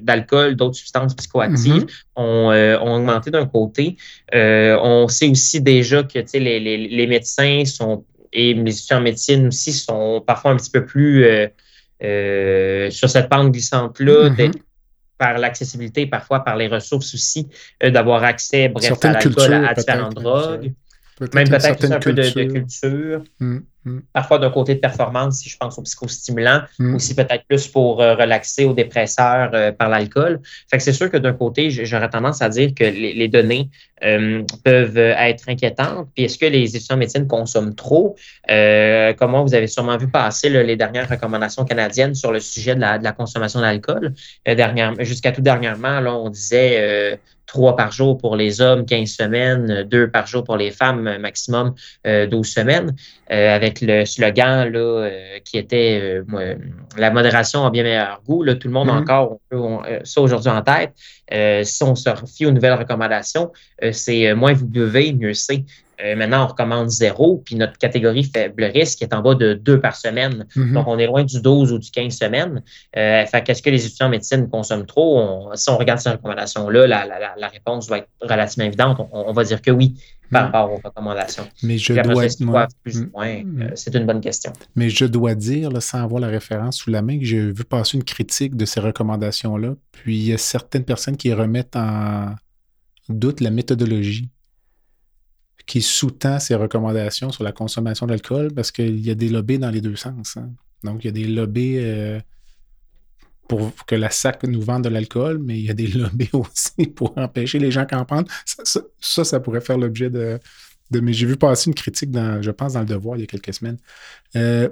d'alcool, d'autres substances psychoactives mm-hmm. euh, ont, augmenté d'un côté. Euh, on sait aussi déjà que les, les, les, médecins sont et les étudiants en médecine aussi sont parfois un petit peu plus euh, sur cette pente glissante-là, mm-hmm. par l'accessibilité, parfois par les ressources aussi, euh, d'avoir accès, bref, à l'alcool, à, différentes drogues. même peut-être un peu de, culture. Mm. Mm. Parfois d'un côté de performance, si je pense aux psychostimulants, Mm. aussi peut-être plus pour euh, relaxer aux dépresseurs euh, par l'alcool. Fait que c'est sûr que d'un côté, j'aurais tendance à dire que les, les données euh, peuvent être inquiétantes. Puis est-ce que les étudiants en médecine consomment trop? Comment vous avez sûrement vu passer là, les dernières recommandations canadiennes sur le sujet de la, de la consommation d'alcool? Jusqu'à tout dernièrement, là, on disait trois par jour pour les hommes, 15 semaines, deux par jour pour les femmes, maximum euh, 12 semaines, euh, avec le slogan là, euh, qui était euh, La modération a bien meilleur goût. Là, tout le monde a Mhm. encore on on- euh, ça aujourd'hui en tête. Si on se refie aux nouvelles recommandations, c'est moins vous buvez, mieux c'est. Maintenant, on recommande zéro, puis notre catégorie faible risque est en bas de deux par semaine. Mhm. Donc, on est loin du 12 ou du 15 semaines. Fait qu'est-ce que les étudiants en médecine consomment trop? On- si on regarde ces recommandations-là, la, la- réponse doit être relativement évidente. On va dire que oui par Mhm. rapport aux recommandations. Mais je après dois, plus ou Mm. moins? Mm. Euh, c'est une bonne question. Mais je dois dire, là, sans avoir la référence sous la main, que j'ai vu passer une critique de ces recommandations-là. Puis il y a certaines personnes qui remettent en doute la méthodologie qui sous-tend ces recommandations sur la consommation d'alcool parce qu'il y a des lobbies dans les deux sens. hein. Donc, il y a des lobbies euh, pour que la SAC nous vende de l'alcool, mais il y a des lobbies aussi pour empêcher les gens qu'en prendre. Ça, ça, pourrait faire l'objet de. Mais j'ai vu passer une critique, dans, je pense, dans Le Devoir il y a quelques semaines. Euh,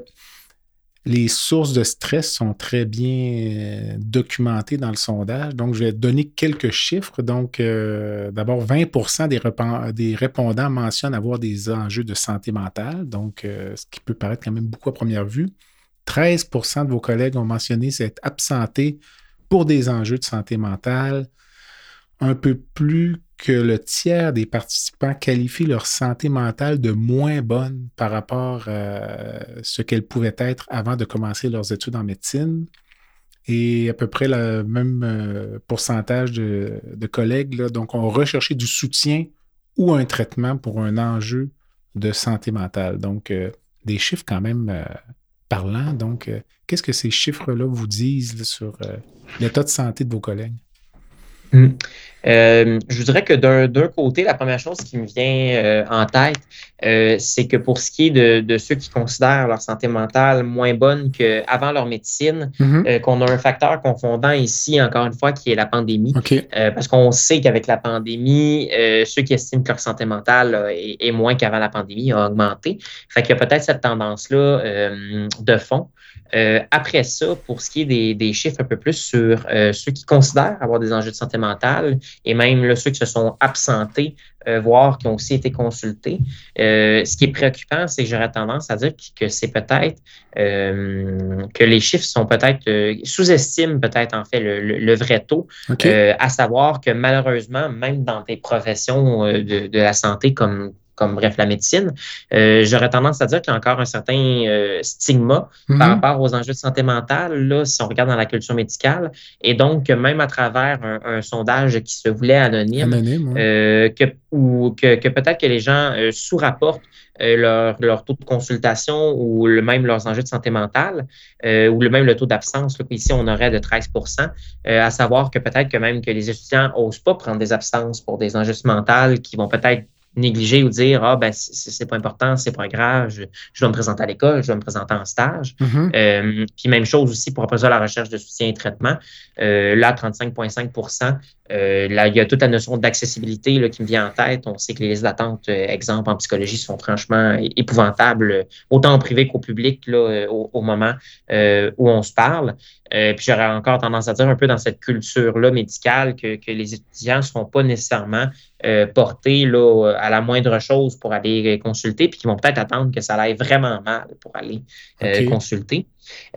les sources de stress sont très bien euh, documentées dans le sondage. Donc, je vais donner quelques chiffres. Donc, euh, d'abord, 20 des, des répondants mentionnent avoir des enjeux de santé mentale, donc ce qui peut paraître quand même beaucoup à première vue. 13% de vos collègues ont mentionné s'être absentés pour des enjeux de santé mentale. Un peu plus que le tiers des participants qualifient leur santé mentale de moins bonne par rapport à ce qu'elle pouvait être avant de commencer leurs études en médecine. Et à peu près le même euh, pourcentage de, collègues donc ont recherché du soutien ou un traitement pour un enjeu de santé mentale. Donc, euh, des chiffres quand même euh, parlants. Donc, euh, qu'est-ce que ces chiffres-là vous disent sur euh, l'état de santé de vos collègues? Mm. Euh, je vous dirais que d'un d'un côté, la première chose qui me vient euh, en tête, euh, c'est que pour ce qui est de, de ceux qui considèrent leur santé mentale moins bonne qu'avant leur médecine, Mhm. euh, qu'on a un facteur confondant ici, encore une fois, qui est la pandémie. Parce qu'on sait qu'avec la pandémie, ceux qui estiment que leur santé mentale est, est moins qu'avant la pandémie a augmenté. Fait qu'il y a peut-être cette tendance-là de fond. Euh, après ça, pour ce qui est des, des chiffres un peu plus sur euh, ceux qui considèrent avoir des enjeux de santé mentale et même là, ceux qui se sont absentés, euh, voire qui ont aussi été consultés, ce qui est préoccupant, c'est que j'aurais tendance à dire que, que c'est peut-être que les chiffres sont peut-être sous-estiment peut-être en fait le, le- le vrai taux. À savoir que malheureusement, même dans des professions de, de la santé comme, comme bref la médecine, euh, j'aurais tendance à dire qu'il y a encore un certain euh, stigma Mhm. par rapport aux enjeux de santé mentale, là, si on regarde dans la culture médicale. Et donc, que même à travers un, un sondage qui se voulait anonyme, Anonyme, ouais. euh, que, ou que, que peut-être que les gens euh, sous-rapportent leur, leur taux de consultation ou le, même leurs enjeux de santé mentale ou le même le taux d'absence. Ici, on aurait de 13% euh, à savoir que peut-être que même que les étudiants n'osent pas prendre des absences pour des enjeux mentales qui vont peut-être négliger ou dire ah ben c'est c'est pas important, c'est pas grave, je, je dois me présenter à l'école, je dois me présenter en stage. Mhm. Euh, puis même chose aussi pour après ça, la recherche de soutien et traitement. Euh, là, 35,5 euh, là, il y a toute la notion d'accessibilité qui me vient en tête. On sait que les listes d'attente, euh, exemple en psychologie, sont franchement épouvantables, euh, autant en privé qu'au public là, au, au moment où on se parle. Puis j'aurais encore tendance à dire un peu dans cette culture-là médicale que, que les étudiants ne seront pas nécessairement portés là, à la moindre chose pour aller consulter, puis qui vont peut-être attendre que ça aille vraiment mal pour aller consulter.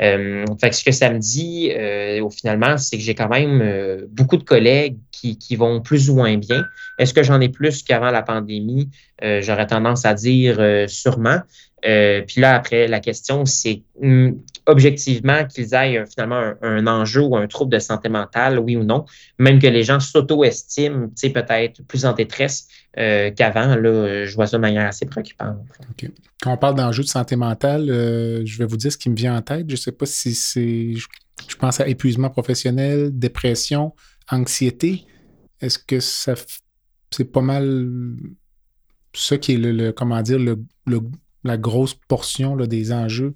Euh, fait ce que ça me dit, euh, au finalement, c'est que j'ai quand même euh, beaucoup de collègues qui, vont plus ou moins bien. Est-ce que j'en ai plus qu'avant la pandémie? Euh, J'aurais tendance à dire sûrement. Euh, puis là, après, la question, c'est hum, objectivement qu'ils aient euh, finalement un, enjeu ou un trouble de santé mentale, oui ou non, même que les gens s'auto-estiment, peut-être plus en détresse euh, qu'avant, là, je vois ça de manière assez préoccupante. Quand on parle d'enjeux de santé mentale, je vais vous dire ce qui me vient en tête. Je ne sais pas si c'est. Je, pense à épuisement professionnel, dépression, anxiété. Est-ce que ça c'est pas mal ça qui est le, le- comment dire le, le la grosse portion des enjeux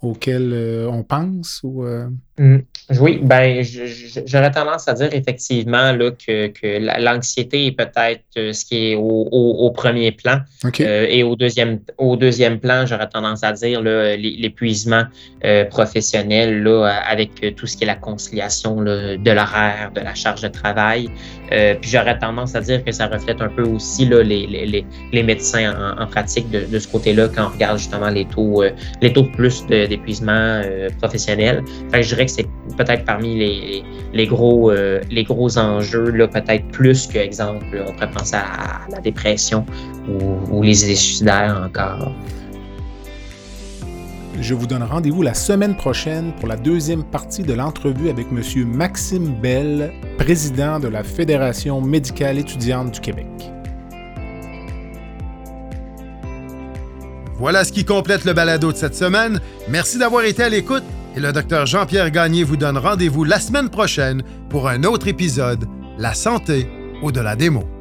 auxquels euh, on pense? Ou, euh? Mmh. Oui, ben, j'aurais tendance à dire effectivement là, que, que l'anxiété est peut-être euh, ce qui est au, premier plan. et au deuxième, au deuxième plan, j'aurais tendance à dire l'épuisement professionnel là, avec tout ce qui est la conciliation là, de l'horaire, de la charge de travail. puis j'aurais tendance à dire que ça reflète un peu aussi là, les, les, les médecins en, pratique de, de ce côté-là quand on regarde justement les taux, les taux plus de d'épuisement euh, professionnel. je dirais que c'est peut-être parmi les, les gros, euh, les gros enjeux, là, peut-être plus que, exemple, on pourrait penser à, la dépression ou, les idées suicidaires encore. Je vous donne rendez-vous la semaine prochaine pour la deuxième partie de l'entrevue avec M. Maxime Bell, président de la Fédération médicale étudiante du Québec. Voilà ce qui complète le balado de cette semaine. Merci d'avoir été à l'écoute et le docteur Jean-Pierre Gagné vous donne rendez-vous la semaine prochaine pour un autre épisode La santé au-delà des mots.